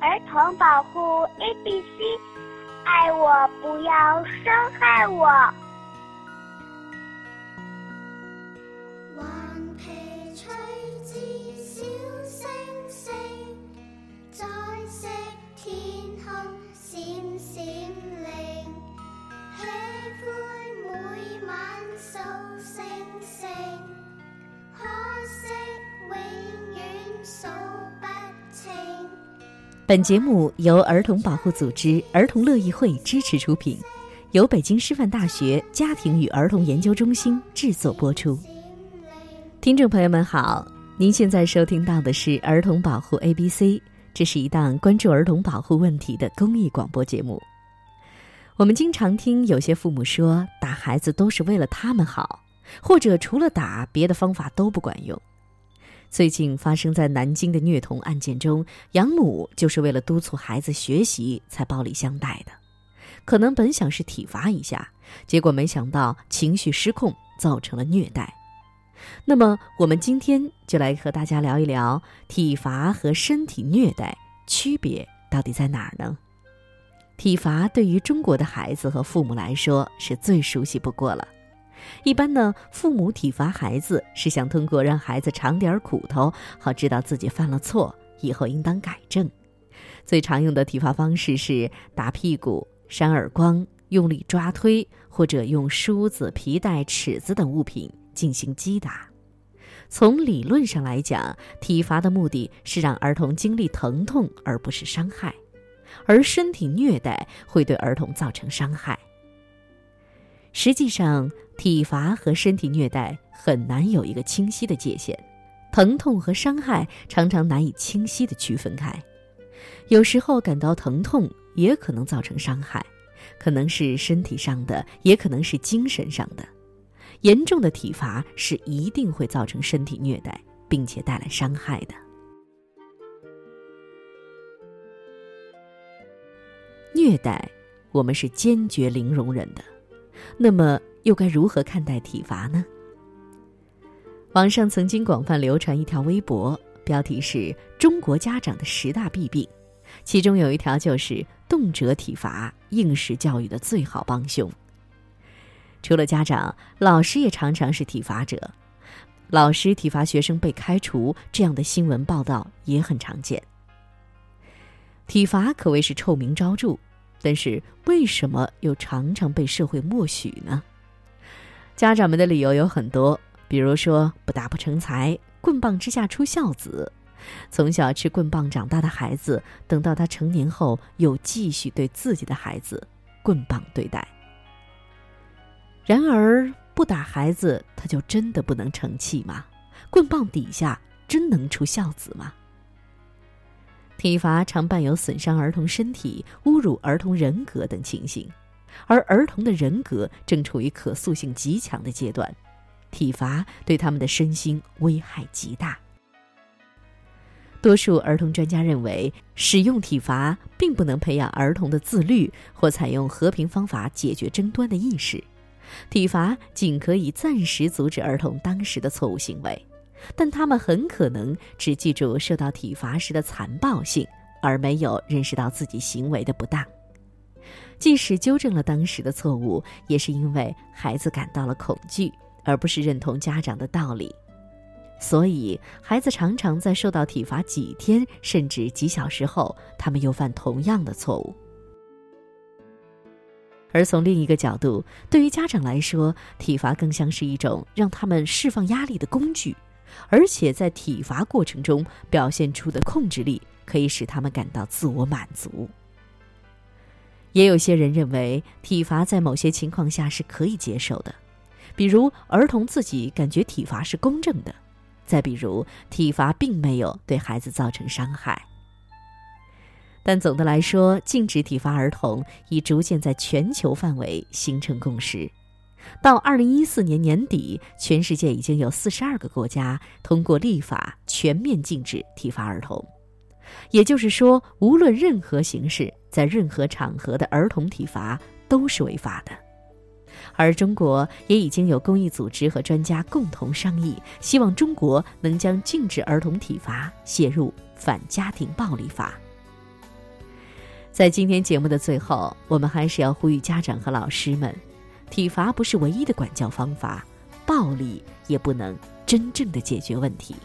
儿童保护 A B C，爱我不要伤害我。本节目由儿童保护组织儿童乐意会支持出品，由北京师范大学家庭与儿童研究中心制作播出。听众朋友们好，您现在收听到的是儿童保护 A B C，这是一档关注儿童保护问题的公益广播节目。我们经常听有些父母说，打孩子都是为了他们好，或者除了打，别的方法都不管用。最近发生在南京的虐童案件中，养母就是为了督促孩子学习才暴力相待的，可能本想是体罚一下，结果没想到情绪失控，造成了虐待。那么，我们今天就来和大家聊一聊体罚和身体虐待区别到底在哪儿呢？体罚对于中国的孩子和父母来说是最熟悉不过了。一般呢，父母体罚孩子是想通过让孩子尝点苦头，好知道自己犯了错，以后应当改正。最常用的体罚方式是打屁股、扇耳光、用力抓推，或者用梳子、皮带、尺子等物品进行击打。从理论上来讲，体罚的目的是让儿童经历疼痛，而不是伤害；而身体虐待会对儿童造成伤害。实际上，体罚和身体虐待很难有一个清晰的界限，疼痛和伤害常常难以清晰的区分开。有时候感到疼痛也可能造成伤害，可能是身体上的，也可能是精神上的。严重的体罚是一定会造成身体虐待，并且带来伤害的。虐待，我们是坚决零容忍的。那么又该如何看待体罚呢？网上曾经广泛流传一条微博，标题是“中国家长的十大弊病”，其中有一条就是动辄体罚，应试教育的最好帮凶。除了家长，老师也常常是体罚者，老师体罚学生被开除这样的新闻报道也很常见。体罚可谓是臭名昭著。但是为什么又常常被社会默许呢？家长们的理由有很多，比如说不打不成才，棍棒之下出孝子，从小吃棍棒长大的孩子，等到他成年后又继续对自己的孩子棍棒对待。然而不打孩子，他就真的不能成器吗？棍棒底下真能出孝子吗？体罚常伴有损伤儿童身体、侮辱儿童人格等情形，而儿童的人格正处于可塑性极强的阶段，体罚对他们的身心危害极大。多数儿童专家认为，使用体罚并不能培养儿童的自律或采用和平方法解决争端的意识，体罚仅可以暂时阻止儿童当时的错误行为。但他们很可能只记住受到体罚时的残暴性，而没有认识到自己行为的不当。即使纠正了当时的错误，也是因为孩子感到了恐惧，而不是认同家长的道理。所以，孩子常常在受到体罚几天甚至几小时后，他们又犯同样的错误。而从另一个角度，对于家长来说，体罚更像是一种让他们释放压力的工具。而且在体罚过程中表现出的控制力，可以使他们感到自我满足。也有些人认为，体罚在某些情况下是可以接受的，比如儿童自己感觉体罚是公正的；再比如，体罚并没有对孩子造成伤害。但总的来说，禁止体罚儿童已逐渐在全球范围形成共识。到二零一四年年底，全世界已经有四十二个国家通过立法全面禁止体罚儿童。也就是说，无论任何形式，在任何场合的儿童体罚都是违法的。而中国也已经有公益组织和专家共同商议，希望中国能将禁止儿童体罚写入反家庭暴力法。在今天节目的最后，我们还是要呼吁家长和老师们：体罚不是唯一的管教方法，暴力也不能真正的解决问题。